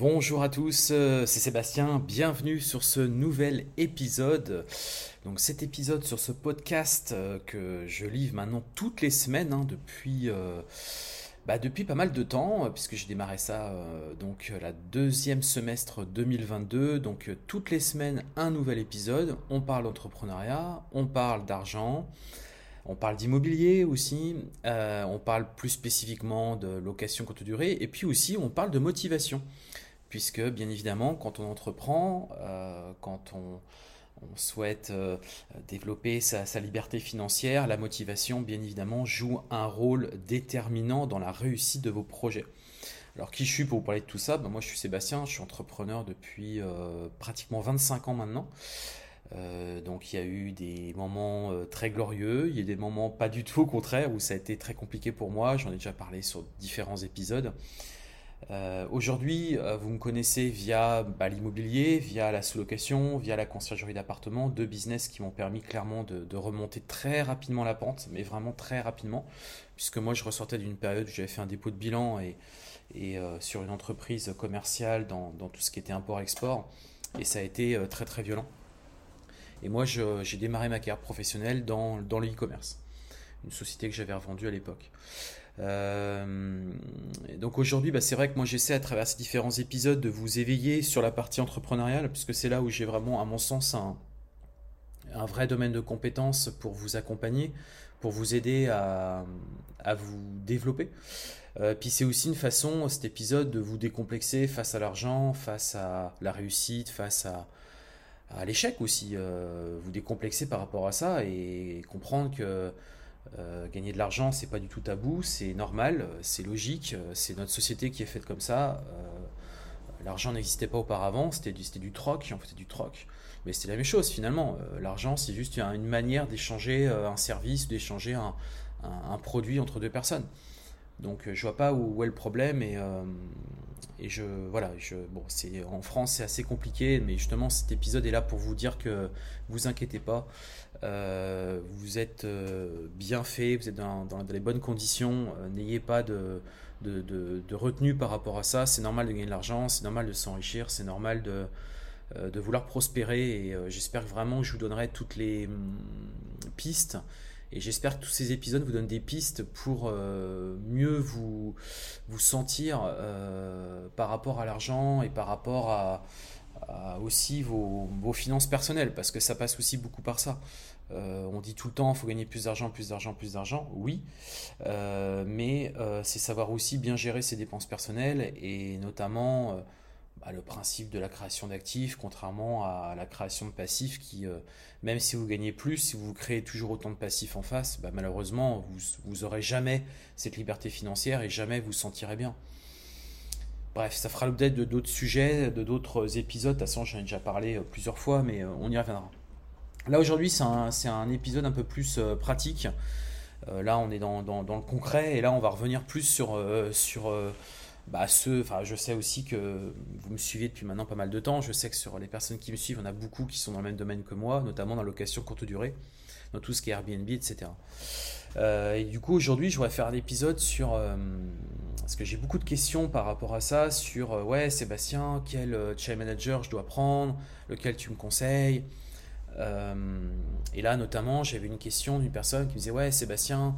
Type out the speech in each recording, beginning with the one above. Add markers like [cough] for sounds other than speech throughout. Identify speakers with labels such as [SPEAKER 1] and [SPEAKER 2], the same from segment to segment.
[SPEAKER 1] Bonjour à tous, euh, c'est Sébastien, bienvenue sur ce nouvel épisode. Donc cet épisode sur ce podcast euh, que je livre maintenant toutes les semaines hein, depuis, euh, bah, depuis pas mal de temps, puisque j'ai démarré ça donc la deuxième semestre 2022. Donc toutes les semaines un nouvel épisode. On parle d'entrepreneuriat, on parle d'argent. On parle d'immobilier aussi, on parle plus spécifiquement de location courte durée, et puis aussi on parle de motivation puisque bien évidemment, quand on entreprend, euh, quand on, souhaite euh, développer sa, liberté financière, la motivation, bien évidemment, joue un rôle déterminant dans la réussite de vos projets. Alors qui je suis pour vous parler de tout ça? Ben, Moi je suis Sébastien, je suis entrepreneur depuis euh, pratiquement 25 ans maintenant. donc il y a eu des moments très glorieux, il y a des moments pas du tout au contraire où ça a été très compliqué pour moi, j'en ai déjà parlé sur différents épisodes. Euh, aujourd'hui, euh, vous me connaissez via bah, l'immobilier, via la sous-location, via la conciergerie d'appartements, deux business qui m'ont permis clairement de, remonter très rapidement la pente, mais vraiment très rapidement, puisque moi je ressortais d'une période où j'avais fait un dépôt de bilan et, euh, sur une entreprise commerciale dans, tout ce qui était import-export, et ça a été très très violent. Et moi j'ai démarré ma carrière professionnelle dans le e-commerce, une société que j'avais revendue à l'époque. Euh, donc aujourd'hui, bah, c'est vrai que moi j'essaie à travers ces différents épisodes de vous éveiller sur la partie entrepreneuriale, puisque c'est là où j'ai vraiment, à mon sens, un, vrai domaine de compétences pour vous accompagner, pour vous aider à, vous développer. Euh, puis c'est aussi une façon, cet épisode, de vous décomplexer face à l'argent, face à la réussite, face à, l'échec aussi. Euh, vous décomplexer par rapport à ça et comprendre que euh, gagner de l'argent, c'est pas du tout tabou, c'est normal, c'est logique, c'est notre société qui est faite comme ça. Euh, l'argent n'existait pas auparavant, c'était du, du troc, en fait, du troc. Mais c'était la même chose finalement. Euh, l'argent, c'est juste une manière d'échanger un service, d'échanger un, produit entre deux personnes. Donc je vois pas où, est le problème et je voilà, je, bon, c'est en France c'est assez compliqué, mais justement cet épisode est là pour vous dire que vous inquiétez pas, euh, vous êtes euh, bien fait, vous êtes dans, les bonnes conditions, euh, n'ayez pas de, de, retenue par rapport à ça. C'est normal de gagner de l'argent, c'est normal de s'enrichir, c'est normal de, de vouloir prospérer. Et j'espère vraiment que je vous donnerai toutes les hum, pistes. Et j'espère que tous ces épisodes vous donnent des pistes pour mieux vous, vous sentir par rapport à l'argent et par rapport à, aussi vos, vos, finances personnelles, parce que ça passe aussi beaucoup par ça. Euh, on dit tout le temps, il faut gagner plus d'argent, plus d'argent, plus d'argent. Oui, euh, mais euh, c'est savoir aussi bien gérer ses dépenses personnelles et notamment bah, le principe de la création d'actifs, contrairement à la création de passifs qui, même si vous gagnez plus, si vous créez toujours autant de passifs en face, bah, malheureusement, vous n'aurez jamais cette liberté financière et jamais vous vous sentirez bien. Bref, ça fera l'objet de d'autres sujets, de d'autres épisodes. De toute façon, j'en ai déjà parlé plusieurs fois, mais on y reviendra. Là aujourd'hui c'est un, épisode un peu plus euh, pratique. Euh, là on est dans, le concret et là on va revenir plus sur, euh, sur bah, ce... Enfin je sais aussi que vous me suivez depuis maintenant pas mal de temps. Je sais que sur les personnes qui me suivent, en a beaucoup qui sont dans le même domaine que moi, notamment dans la location courte durée, dans tout ce qui est Airbnb, etc. et du coup aujourd'hui je voudrais faire un épisode sur... parce que j'ai beaucoup de questions par rapport à ça, sur ouais Sébastien, quel channel manager je dois prendre, lequel tu me conseilles? Euh, et là, notamment, j'avais une question d'une personne qui me disait Ouais, Sébastien,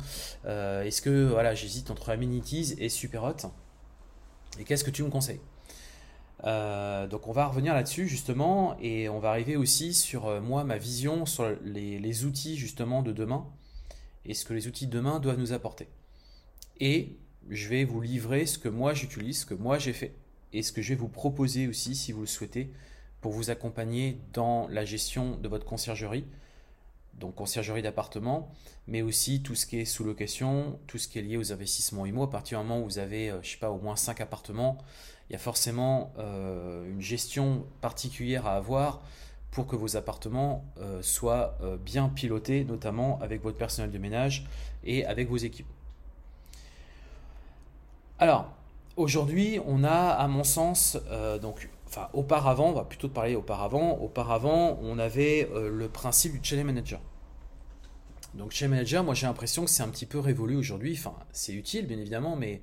[SPEAKER 1] euh, est-ce que voilà, j'hésite entre Amenities et Superhot? Et qu'est-ce que tu me conseilles? Euh, donc on va revenir là-dessus justement et on va arriver aussi sur moi ma vision sur les, les, outils justement de demain et ce que les outils de demain doivent nous apporter. Et je vais vous livrer ce que moi j'utilise, ce que moi j'ai fait et ce que je vais vous proposer aussi si vous le souhaitez pour vous accompagner dans la gestion de votre conciergerie, donc conciergerie d'appartement, mais aussi tout ce qui est sous-location, tout ce qui est lié aux investissements IMO. À partir du moment où vous avez, euh, je sais pas, au moins 5 appartements, il y a forcément euh, une gestion particulière à avoir pour que vos appartements euh, soient bien pilotés, notamment avec votre personnel de ménage et avec vos équipes. Alors, aujourd'hui, on a, à mon sens, donc enfin auparavant, on va plutôt parler auparavant, auparavant on avait euh, le principe du channel manager. Donc channel manager, moi j'ai l'impression que c'est un petit peu révolu aujourd'hui, enfin c'est utile bien évidemment, mais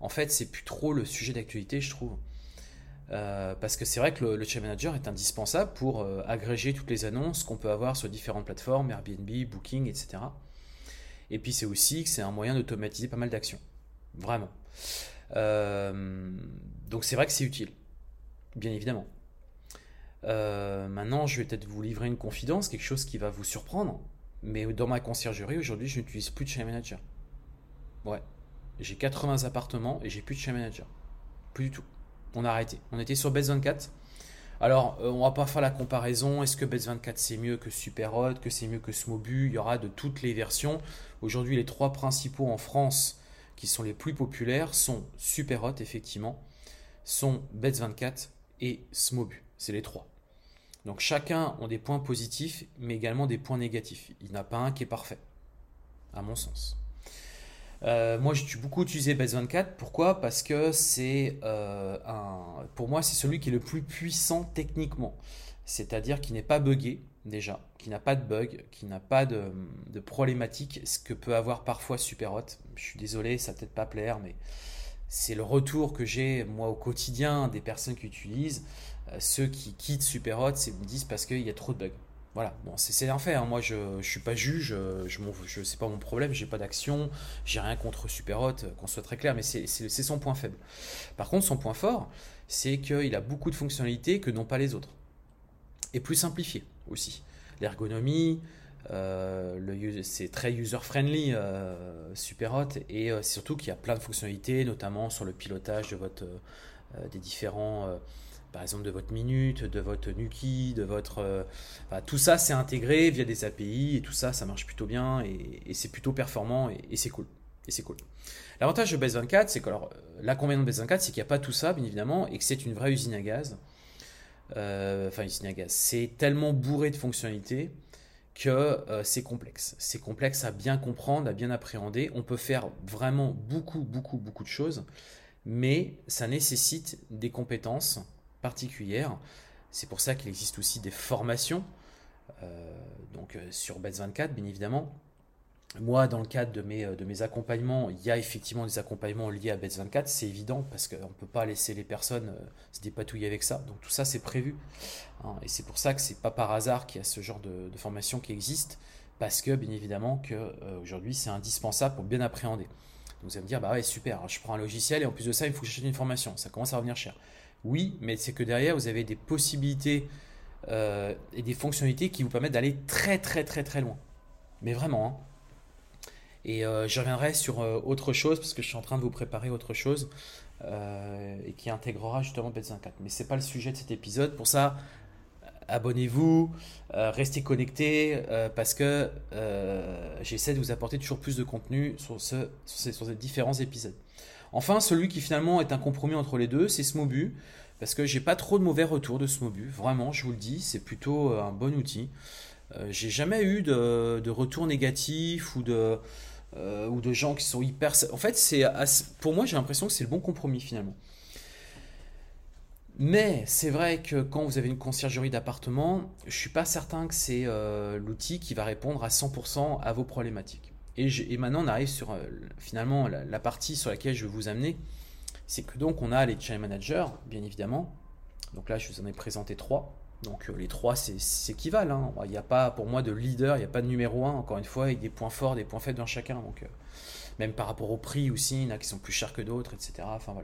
[SPEAKER 1] en fait c'est plus trop le sujet d'actualité je trouve. Euh, parce que c'est vrai que le, channel manager est indispensable pour euh, agréger toutes les annonces qu'on peut avoir sur différentes plateformes, Airbnb, Booking, etc. Et puis c'est aussi que c'est un moyen d'automatiser pas mal d'actions. Vraiment. donc c'est vrai que c'est utile bien évidemment. Euh, maintenant, je vais peut-être vous livrer une confidence, quelque chose qui va vous surprendre. Mais dans ma conciergerie, aujourd'hui, je n'utilise plus de chain manager. Ouais. J'ai 80 appartements et j'ai plus de chain manager. Plus du tout. On a arrêté. On était sur Best 24. Alors, euh, on va pas faire la comparaison. Est-ce que Best 24 c'est mieux que Superhot, que c'est mieux que Smobu? Il y aura de toutes les versions. Aujourd'hui, les trois principaux en France qui sont les plus populaires sont Superhot, effectivement, sont Best 24 et Smobu. C'est les trois. Donc chacun ont des points positifs, mais également des points négatifs. Il n'y en a pas un qui est parfait, à mon sens. Euh, moi, j'ai beaucoup utilisé Base 24. Pourquoi? Parce que c'est euh, un, pour moi, c'est celui qui est le plus puissant techniquement. C'est-à-dire qui n'est pas buggé déjà, qui n'a pas de bug, qui n'a pas de, de, problématique, ce que peut avoir parfois Superhot. Je suis désolé, ça peut-être pas plaire, mais c'est le retour que j'ai moi au quotidien des personnes qui utilisent. Euh, ceux qui quittent Superhot, c'est me disent parce qu'il y a trop de bugs. Voilà, bon, c'est un fait. Hein. Moi, je ne suis pas juge, euh, je ne sais pas mon problème, j'ai pas d'action, j'ai rien contre Superhot, euh, qu'on soit très clair, mais c'est son point faible. Par contre, son point fort, c'est qu'il a beaucoup de fonctionnalités que n'ont pas les autres. Et plus simplifié aussi. L'ergonomie, euh, c'est très user-friendly, euh, Superhot, et euh, surtout qu'il y a plein de fonctionnalités, notamment sur le pilotage de votre, des différents, par exemple de votre minute, de votre Nuki, de votre, tout ça c'est intégré via des API et tout ça, ça marche plutôt bien et, c'est plutôt performant et, c'est cool. Et c'est cool. L'avantage de Base 24, c'est que alors l'inconvénient de Base 24, c'est qu'il n'y a pas tout ça, bien évidemment, et que c'est une vraie usine à gaz. enfin, usine à gaz. C'est tellement bourré de fonctionnalités que euh, c'est complexe. C'est complexe à bien comprendre, à bien appréhender. On peut faire vraiment beaucoup, beaucoup, beaucoup de choses, mais ça nécessite des compétences particulières. C'est pour ça qu'il existe aussi des formations, euh, donc euh, sur Bets 24, bien évidemment, moi, dans le cadre de mes, euh, de mes accompagnements, il y a effectivement des accompagnements liés à BETS 24, c'est évident, parce qu'on ne peut pas laisser les personnes euh, se dépatouiller avec ça. Donc tout ça, c'est prévu. Hein. et c'est pour ça que c'est pas par hasard qu'il y a ce genre de, formation qui existe, parce que bien évidemment qu'aujourd'hui, euh, c'est indispensable pour bien appréhender. Donc vous allez me dire, bah ouais, super, je prends un logiciel et en plus de ça, il faut que j'achète une formation. Ça commence à revenir cher. Oui, mais c'est que derrière, vous avez des possibilités et des fonctionnalités qui vous permettent d'aller très très très très loin. Mais vraiment, hein. Et euh, je reviendrai sur euh, autre chose, parce que je suis en train de vous préparer autre chose, euh, et qui intégrera justement Benzin 4. Mais ce n'est pas le sujet de cet épisode. Pour ça, abonnez-vous, restez connectés, parce que j'essaie de vous apporter toujours plus de contenu sur, ces, différents épisodes. Enfin, celui qui finalement est un compromis entre les deux, c'est Smobu, parce que j'ai pas trop de mauvais retours de Smobu. Vraiment, je vous le dis, c'est plutôt un bon outil. j'ai jamais eu de, de retour négatif ou de euh, ou de gens qui sont hyper. En fait, c'est pour moi, j'ai l'impression que c'est le bon compromis finalement. Mais c'est vrai que quand vous avez une conciergerie d'appartement, je suis pas certain que c'est euh, l'outil qui va répondre à 100% à vos problématiques. Et, maintenant, on arrive sur euh, finalement la, la, partie sur laquelle je vais vous amener. C'est que donc on a les channel managers, bien évidemment. Donc là, je vous en ai présenté trois. Donc euh, les trois s'équivalent. Hein. Il n'y a pas pour moi de leader, il n'y a pas de numéro un, encore une fois, avec des points forts, des points faibles dans chacun. Donc, euh, même par rapport au prix aussi, il y en a qui sont plus chers que d'autres, etc. Enfin.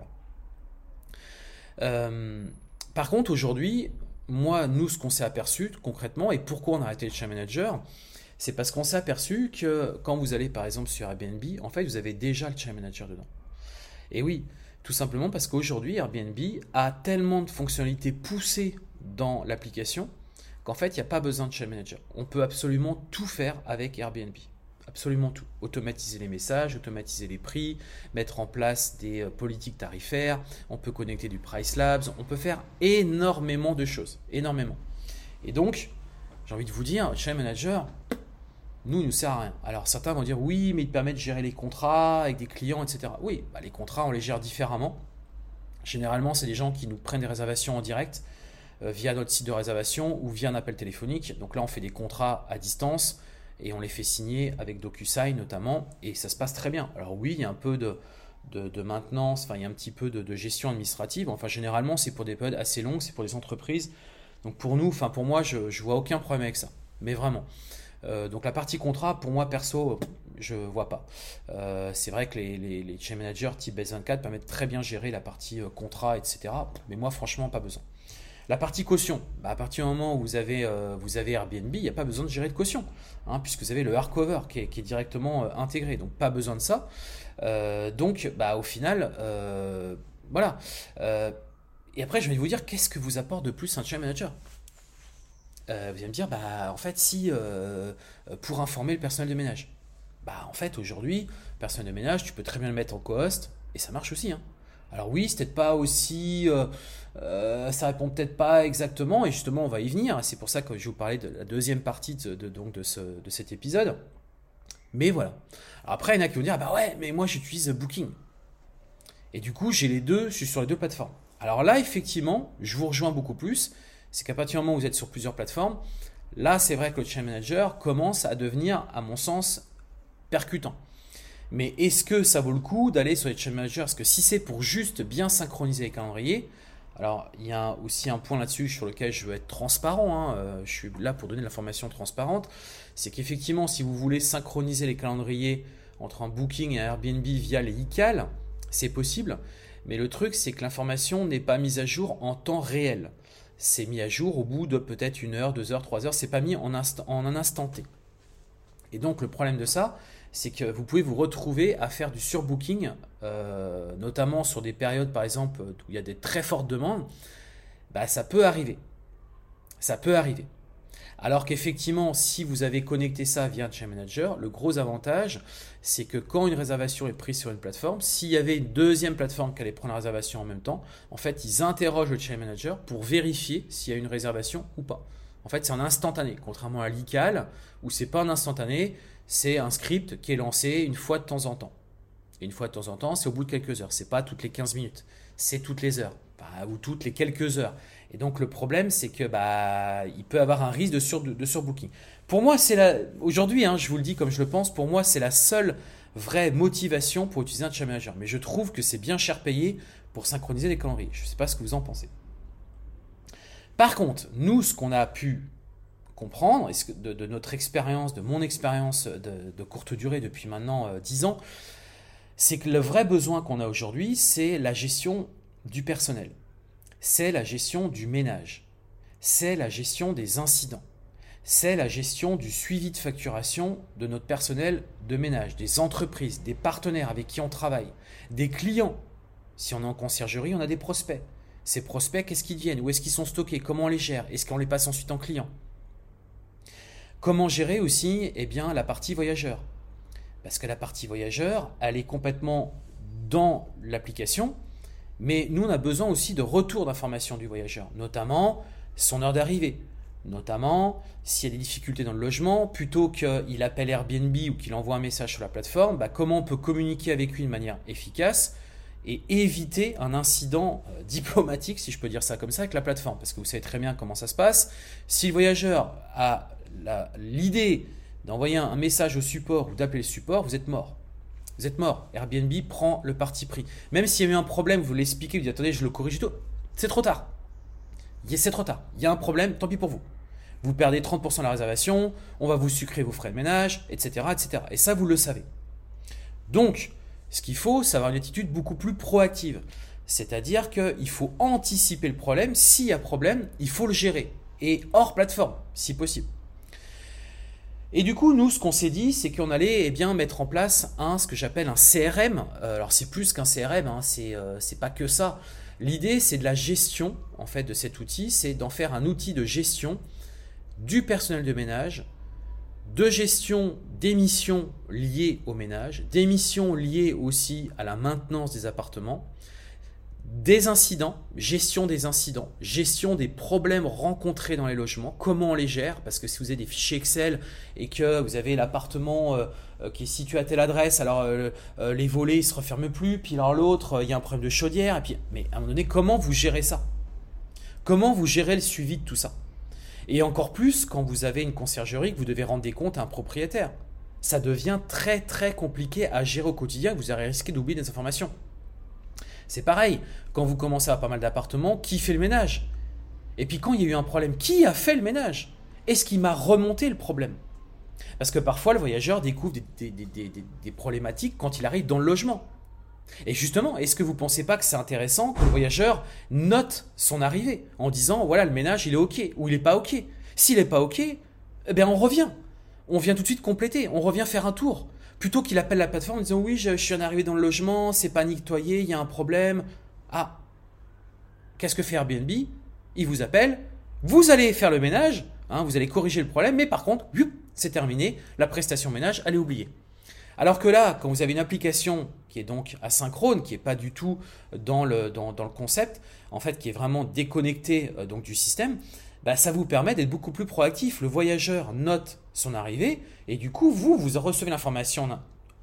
[SPEAKER 1] Euh, par contre, aujourd'hui, moi, nous, ce qu'on s'est aperçu concrètement, et pourquoi on a arrêté le chat manager, c'est parce qu'on s'est aperçu que quand vous allez par exemple sur Airbnb, en fait, vous avez déjà le chat manager dedans. Et oui, Tout simplement parce qu'aujourd'hui, Airbnb a tellement de fonctionnalités poussées dans l'application qu'en fait, il n'y a pas besoin de Chain Manager. On peut absolument tout faire avec Airbnb. Absolument tout. Automatiser les messages, automatiser les prix, mettre en place des euh, politiques tarifaires, on peut connecter du Price Labs, on peut faire énormément de choses. Énormément. Et donc, j'ai envie de vous dire, Chain Manager, nous, il nous sert à rien. Alors certains vont dire oui, mais il permet de gérer les contrats avec des clients, etc. Oui, bah, les contrats, on les gère différemment. Généralement, c'est des gens qui nous prennent des réservations en direct via notre site de réservation ou via un appel téléphonique. Donc là, on fait des contrats à distance et on les fait signer avec DocuSign notamment, et ça se passe très bien. Alors oui, il y a un peu de, maintenance, enfin il y a un petit peu de, gestion administrative. Enfin généralement, c'est pour des périodes assez longues, c'est pour les entreprises. Donc pour nous, enfin pour moi, je, ne vois aucun problème avec ça. Mais vraiment. Euh, donc la partie contrat, pour moi perso, je vois pas. Euh, c'est vrai que les, les, chain managers type Base24 permettent très bien gérer la partie contrat, etc. Mais moi, franchement, pas besoin. La partie caution, bah, à partir du moment où vous avez, euh, Airbnb, il n'y a pas besoin de gérer de caution, hein, puisque vous avez le hardcover qui est, qui est directement euh, intégré, donc pas besoin de ça. Euh, donc bah, au final, voilà. et après, je vais vous dire, qu'est-ce que vous apporte de plus un chain manager? Vous allez me dire, bah, en fait, si pour informer le personnel de ménage, bah, en fait, aujourd'hui, personnel de ménage, tu peux très bien le mettre en co-host, et ça marche aussi. Hein. Alors oui, c'est peut-être pas aussi, euh, euh, ça répond peut-être pas exactement, et justement on va y venir. C'est pour ça que je vous parler de la deuxième partie de, donc de, cet épisode. Mais voilà. après, il y en a qui vont dire, ah bah ouais, mais moi j'utilise Booking. Et du coup, j'ai les deux, je suis sur les deux plateformes. Alors là, effectivement, je vous rejoins beaucoup plus. C'est qu'à partir du moment où vous êtes sur plusieurs plateformes, là, c'est vrai que le Chain Manager commence à devenir, à mon sens, percutant. Mais est-ce que ça vaut le coup d'aller sur les chain managers? Parce que si c'est pour juste bien synchroniser les calendriers, alors il y a aussi un point là-dessus sur lequel je veux être transparent, hein, euh, je suis là pour donner l'information transparente, c'est qu'effectivement si vous voulez synchroniser les calendriers entre un booking et un Airbnb via les ICAL, c'est possible, mais le truc c'est que l'information n'est pas mise à jour en temps réel. C'est mis à jour au bout de peut-être une heure, deux heures, trois heures, c'est pas mis en, en un instant T. Et donc le problème de ça, c'est que vous pouvez vous retrouver à faire du surbooking, euh, notamment sur des périodes par exemple où il y a des très fortes demandes, bah, ça peut arriver. Ça peut arriver. Alors qu'effectivement, si vous avez connecté ça via un Chain Manager, le gros avantage, c'est que quand une réservation est prise sur une plateforme, s'il y avait une deuxième plateforme qui allait prendre la réservation en même temps, en fait, ils interrogent le Chain Manager pour vérifier s'il y a une réservation ou pas. En fait, c'est en instantané, contrairement à l'ICAL, où c'est pas en instantané, c'est un script qui est lancé une fois de temps en temps. Et une fois de temps en temps, c'est au bout de quelques heures. C'est pas toutes les 15 minutes, c'est toutes les heures, bah, ou toutes les quelques heures. Et donc le problème, c'est que bah, il peut avoir un risque de, sur, de, surbooking. Pour moi, c'est la aujourd'hui, hein, je vous le dis comme je le pense, pour moi, c'est la seule vraie motivation pour utiliser un chat manager. Mais je trouve que c'est bien cher payé pour synchroniser les calendriers. Je ne sais pas ce que vous en pensez. Par contre, nous, ce qu'on a pu comprendre, de, notre expérience, de mon expérience de, courte durée depuis maintenant 10 euh, ans, c'est que le vrai besoin qu'on a aujourd'hui, c'est la gestion du personnel, c'est la gestion du ménage, c'est la gestion des incidents, c'est la gestion du suivi de facturation de notre personnel de ménage, des entreprises, des partenaires avec qui on travaille, des clients. Si on est en conciergerie, on a des prospects. Ces prospects, qu'est-ce qu'ils viennent Où est-ce qu'ils sont stockés? Comment on les gère? Est-ce qu'on les passe ensuite en client? Comment gérer aussi eh bien, la partie voyageur? Parce que la partie voyageur, elle est complètement dans l'application, mais nous, on a besoin aussi de retour d'information du voyageur, notamment son heure d'arrivée, notamment s'il y a des difficultés dans le logement, plutôt qu'il appelle Airbnb ou qu'il envoie un message sur la plateforme, bah, comment on peut communiquer avec lui de manière efficace et éviter un incident euh, [laughs] diplomatique, si je peux dire ça comme ça, avec la plateforme. Parce que vous savez très bien comment ça se passe. Si le voyageur a l'idée d'envoyer un message au support ou d'appeler le support, vous êtes mort. Vous êtes mort. Airbnb prend le parti pris. Même s'il y a eu un problème, vous l'expliquez, vous dites attendez, je le corrige tout. C'est trop tard. C'est trop tard. Il y a un problème, tant pis pour vous. Vous perdez 30% de la réservation, on va vous sucrer vos frais de ménage, etc., etc. Et ça, vous le savez. Donc, ce qu'il faut, c'est avoir une attitude beaucoup plus proactive. C'est-à-dire qu'il faut anticiper le problème. S'il y a problème, il faut le gérer. Et hors plateforme, si possible. Et du coup, nous, ce qu'on s'est dit, c'est qu'on allait eh bien, mettre en place un, ce que j'appelle un CRM. Euh, alors, c'est plus qu'un CRM, hein, c'est pas que ça. L'idée, c'est de la gestion, en fait, de cet outil, c'est d'en faire un outil de gestion du personnel de ménage, de gestion des missions liées au ménage, des missions liées aussi à la maintenance des appartements, des incidents, gestion des incidents, gestion des problèmes rencontrés dans les logements, comment on les gère, parce que si vous avez des fichiers Excel et que vous avez l'appartement euh, euh, qui est situé à telle adresse, alors euh, les volets ne se referment plus, puis alors l'autre, il y a un problème de chaudière, et puis, mais à un moment donné, comment vous gérez ça? Comment vous gérez le suivi de tout ça? Et encore plus quand vous avez une conciergerie que vous devez rendre des comptes à un propriétaire. Ça devient très très compliqué à gérer au quotidien, vous allez risquer d'oublier des informations. C'est pareil, quand vous commencez à avoir pas mal d'appartements, qui fait le ménage? Et puis quand il y a eu un problème, qui a fait le ménage? Est-ce qui m'a remonté le problème? Parce que parfois le voyageur découvre des, problématiques quand il arrive dans le logement. Et justement, est-ce que vous ne pensez pas que c'est intéressant que le voyageur note son arrivée en disant voilà le ménage il est ok ou il n'est pas ok? S'il n'est pas ok, eh bien on revient. On vient tout de suite compléter, on revient faire un tour plutôt qu'il appelle la plateforme en disant oui, je, suis arrivé dans le logement, c'est pas nettoyé, il y a un problème. Ah, qu'est-ce que fait Airbnb? Il vous appelle, vous allez faire le ménage, hein, vous allez corriger le problème, mais par contre, c'est terminé, la prestation ménage, allez oublier. Alors que là, quand vous avez une application qui est donc asynchrone, qui n'est pas du tout dans le, dans, le concept, en fait, qui est vraiment déconnectée euh, donc, du système, bah, ça vous permet d'être beaucoup plus proactif. Le voyageur note son arrivée, et du coup, vous, vous recevez l'information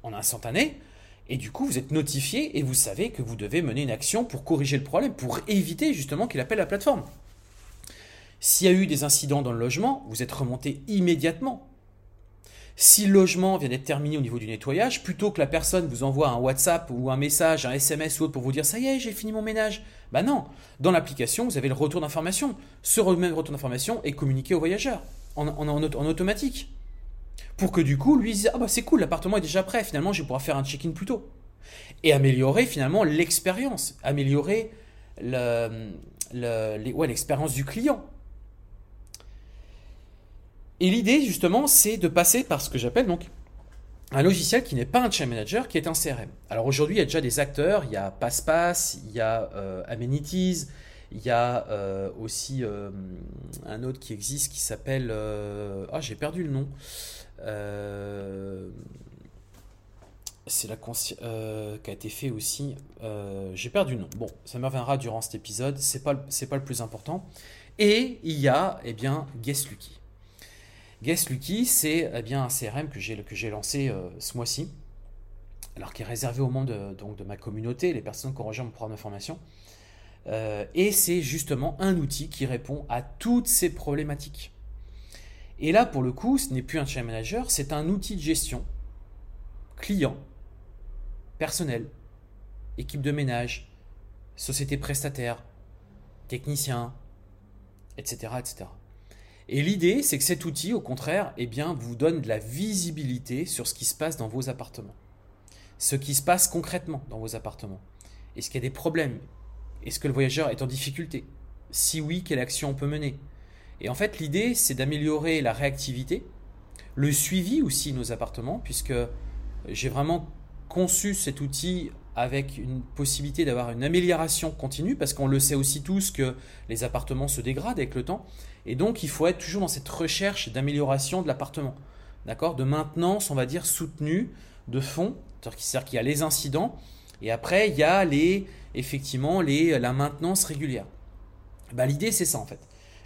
[SPEAKER 1] en instantané, et du coup, vous êtes notifié et vous savez que vous devez mener une action pour corriger le problème, pour éviter justement qu'il appelle la plateforme. S'il y a eu des incidents dans le logement, vous êtes remonté immédiatement. Si le logement vient d'être terminé au niveau du nettoyage, plutôt que la personne vous envoie un WhatsApp ou un message, un SMS ou autre pour vous dire ça y est, j'ai fini mon ménage. Ben non, dans l'application, vous avez le retour d'information. Ce même retour d'information est communiqué au voyageur en, automatique. Pour que du coup, lui dise Ah bah c'est cool, l'appartement est déjà prêt, finalement je vais pouvoir faire un check-in plus tôt. Et améliorer finalement l'expérience, améliorer l'expérience du client. Et l'idée justement, c'est de passer par ce que j'appelle donc un logiciel qui n'est pas un chain manager, qui est un CRM. Alors aujourd'hui, il y a déjà des acteurs, il y a PassPass, il y a euh, Amenities, il y a euh, aussi euh, un autre qui existe qui s'appelle. Ah, j'ai perdu le nom. c'est la qui a été fait aussi. j'ai perdu le nom. Bon, ça me reviendra durant cet épisode. C'est pas pas le plus important. Et il y a eh bien Guest Lucky. Guest Lucky, c'est eh bien un CRM que j'ai lancé ce mois-ci. Alors qui est réservé au monde donc de ma communauté, les personnes qui ont rejoint mon programme de formation. Euh, et c'est justement un outil qui répond à toutes ces problématiques. Et là, pour le coup, ce n'est plus un channel manager, c'est un outil de gestion client, personnel, équipe de ménage, société prestataire, technicien, etc. etc. Et l'idée, c'est que cet outil, au contraire, eh vous donne de la visibilité sur ce qui se passe dans vos appartements. Ce qui se passe concrètement dans vos appartements. Est-ce qu'il y a des problèmes? Est-ce que le voyageur est en difficulté? Si oui, quelle action on peut mener? Et en fait, l'idée, c'est d'améliorer la réactivité, le suivi aussi de nos appartements, puisque j'ai vraiment conçu cet outil avec une possibilité d'avoir une amélioration continue, parce qu'on le sait aussi tous que les appartements se dégradent avec le temps, et donc il faut être toujours dans cette recherche d'amélioration de l'appartement, d'accord, de maintenance, on va dire soutenue de fond, c'est-à-dire qu'il y a les incidents, et après il y a les effectivement la maintenance régulière. Bah, L'idée, c'est ça en fait.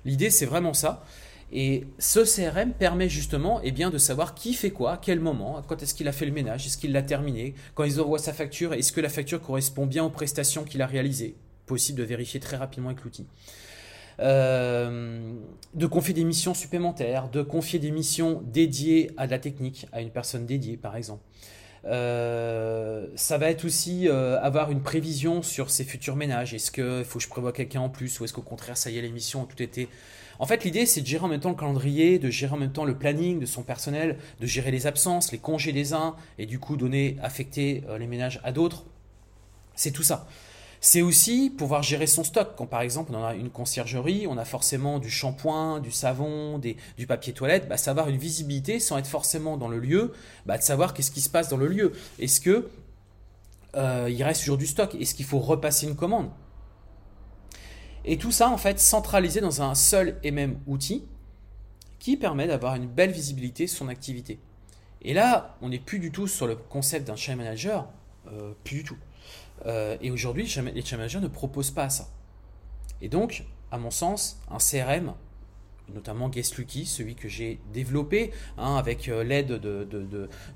[SPEAKER 1] L'idée, c'est vraiment ça. Et ce CRM permet justement eh bien, de savoir qui fait quoi, à quel moment, quand est-ce qu'il a fait le ménage, est-ce qu'il l'a terminé, quand ils envoient sa facture, est-ce que la facture correspond bien aux prestations qu'il a réalisées. Possible de vérifier très rapidement avec l'outil. Euh, de confier des missions supplémentaires, de confier des missions dédiées à de la technique, à une personne dédiée par exemple. Euh, ça va être aussi euh, avoir une prévision sur ses futurs ménages. Est-ce qu'il faut que je prévoie quelqu'un en plus ou est-ce qu'au contraire, ça y est, l'émission tout été. En fait, l'idée, c'est de gérer en même temps le calendrier, de gérer en même temps le planning de son personnel, de gérer les absences, les congés des uns et du coup donner, affecter euh, les ménages à d'autres. C'est tout ça. C'est aussi pouvoir gérer son stock. Quand par exemple on a une conciergerie, on a forcément du shampoing, du savon, du papier toilette, bah, savoir une visibilité sans être forcément dans le lieu, bah, de savoir qu'est-ce qui se passe dans le lieu. Est-ce que euh, il reste toujours du stock? Est-ce qu'il faut repasser une commande? Et tout ça en fait centralisé dans un seul et même outil qui permet d'avoir une belle visibilité sur son activité. Et là, on n'est plus du tout sur le concept d'un channel manager, euh, plus du tout. Euh, et aujourd'hui, les channel managers ne proposent pas ça. Et donc, à mon sens, un CRM, notamment GuestLucky, celui que j'ai développé hein, avec euh, l'aide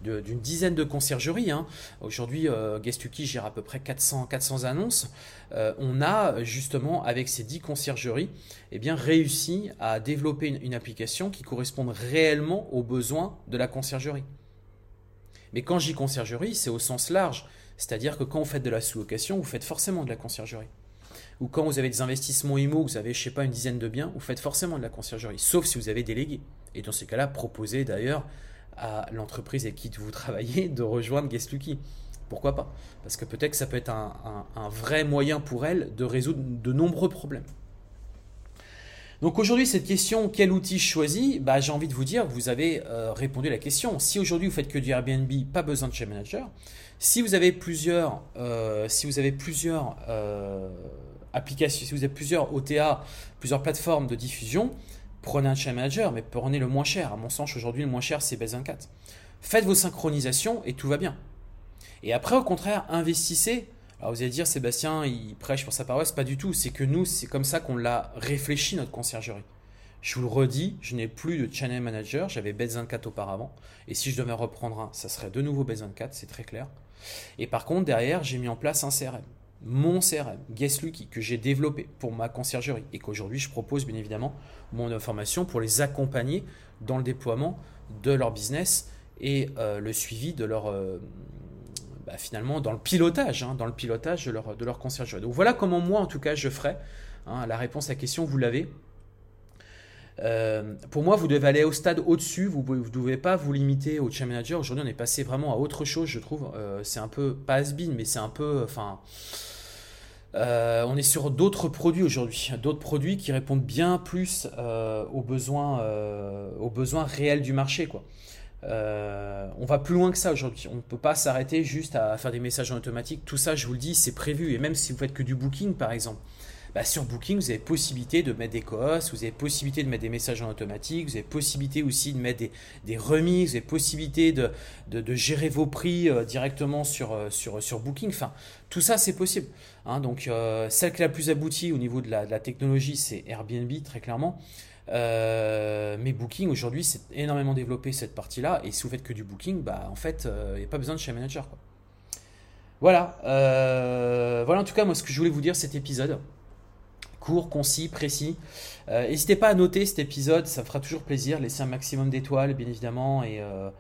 [SPEAKER 1] d'une dizaine de conciergeries. Hein. Aujourd'hui, euh, gère à peu près 400, 400 annonces. on a justement, avec ces 10 conciergeries, eh réussi à développer une, application qui corresponde réellement aux besoins de la conciergerie. Mais quand dis conciergerie, c'est au sens large. C'est-à-dire que quand vous faites de la sous-location, vous faites forcément de la conciergerie. Ou quand vous avez des investissements IMO, vous avez, je sais pas, une dizaine de biens, vous faites forcément de la conciergerie. Sauf si vous avez délégué. Et dans ces cas-là, proposez d'ailleurs à l'entreprise avec qui vous travaillez [laughs] de rejoindre Guestlucky. Pourquoi pas? Parce que peut-être que ça peut être un, vrai moyen pour elle de résoudre de nombreux problèmes. Donc aujourd'hui, cette question, quel outil je choisis? Bah, J'ai envie de vous dire, vous avez euh, répondu à la question. Si aujourd'hui vous faites que du Airbnb, pas besoin de chez manager. Si vous avez plusieurs, euh, si vous avez plusieurs euh, si vous avez plusieurs OTA, plusieurs plateformes de diffusion, prenez un channel manager, mais prenez le moins cher. À mon sens, aujourd'hui, le moins cher, c'est Base 24. Faites vos synchronisations et tout va bien. Et après, au contraire, investissez. Alors vous allez dire, Sébastien, il prêche pour sa paroisse. Pas du tout. C'est que nous, c'est comme ça qu'on l'a réfléchi, notre conciergerie. Je vous le redis, je n'ai plus de channel manager. J'avais Base 24 auparavant. Et si je devais reprendre un, ça serait de nouveau Base 24, c'est très clair. Et par contre, derrière, j'ai mis en place un CRM. Mon CRM, GuestLucky, que j'ai développé pour ma conciergerie et qu'aujourd'hui je propose bien évidemment mon information pour les accompagner dans le déploiement de leur business et euh, le suivi de leur, euh, bah, finalement dans le pilotage, hein, dans le pilotage de leur, de conciergerie. Donc voilà comment moi en tout cas je ferai. Hein, la réponse à la question, vous l'avez. Euh, pour moi, vous devez aller au stade au-dessus. Vous ne devez pas vous limiter au channel manager. Aujourd'hui, on est passé vraiment à autre chose, je trouve. Euh, c'est un peu, pas has-been, mais c'est un peu. Enfin. Euh, on est sur d'autres produits aujourd'hui, d'autres produits qui répondent bien plus aux, besoins, aux besoins réels du marché. Quoi. on va plus loin que ça aujourd'hui. On ne peut pas s'arrêter juste à faire des messages en automatique. Tout ça, je vous le dis, c'est prévu. Et même si vous faites que du booking, par exemple, bah, sur Booking, vous avez possibilité de mettre des cohos, vous avez possibilité de mettre des messages en automatique, vous avez possibilité aussi de mettre des, remises, vous avez possibilité de, gérer vos prix euh, directement sur, euh, sur, Booking. Enfin, tout ça, c'est possible. Hein. donc, euh, celle qui est la plus aboutie au niveau de la, de la technologie, c'est Airbnb, très clairement. mais Booking aujourd'hui, c'est énormément développé cette partie-là. Et si vous faites que du Booking, bah, en fait, il n'y a pas besoin de chez manager. Voilà. voilà en tout cas, moi, ce que je voulais vous dire cet épisode court, concis, précis. Euh, n'hésitez pas à noter cet épisode, ça fera toujours plaisir. Laissez un maximum d'étoiles, bien évidemment, et euh,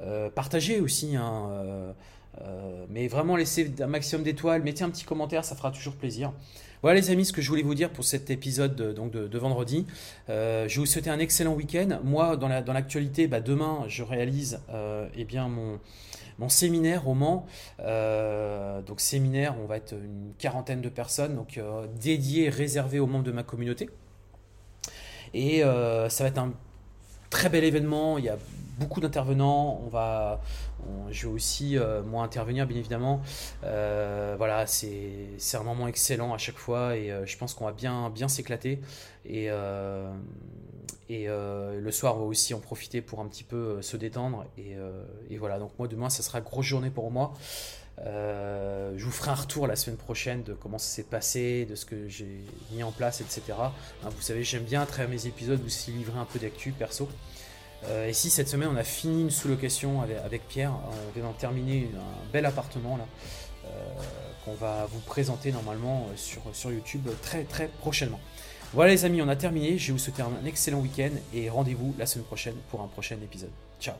[SPEAKER 1] euh, partagez aussi. Hein, mais vraiment, laissez un maximum d'étoiles, mettez un petit commentaire, ça fera toujours plaisir. Voilà les amis, ce que je voulais vous dire pour cet épisode de, donc de, vendredi. je vous souhaiter un excellent week-end. Moi, dans l'actualité, bah, demain, je réalise eh bien, mon, mon séminaire au Mans. Euh, donc séminaire, on va être une quarantaine de personnes, donc euh, dédié, aux membres de ma communauté. Et euh, ça va être un très bel événement. Il y a beaucoup d'intervenants. On va, je vais aussi moi intervenir bien évidemment. voilà, c'est un moment excellent à chaque fois et je pense qu'on va bien bien s'éclater et euh, le soir, on va aussi en profiter pour un petit peu euh, se détendre. Euh, et, voilà, donc moi, demain, ça sera grosse journée pour moi. je vous ferai un retour la semaine prochaine de comment ça s'est passé, de ce que j'ai mis en place, etc. Hein, vous savez, j'aime bien à travers mes épisodes vous y livrer un peu d'actu perso. et si cette semaine on a fini une sous-location avec, Pierre, on vient d'en terminer un bel appartement là, qu'on va vous présenter normalement sur, sur YouTube très très prochainement. Voilà les amis, on a terminé. Je vous souhaiter un excellent week-end et rendez-vous la semaine prochaine pour un prochain épisode. Ciao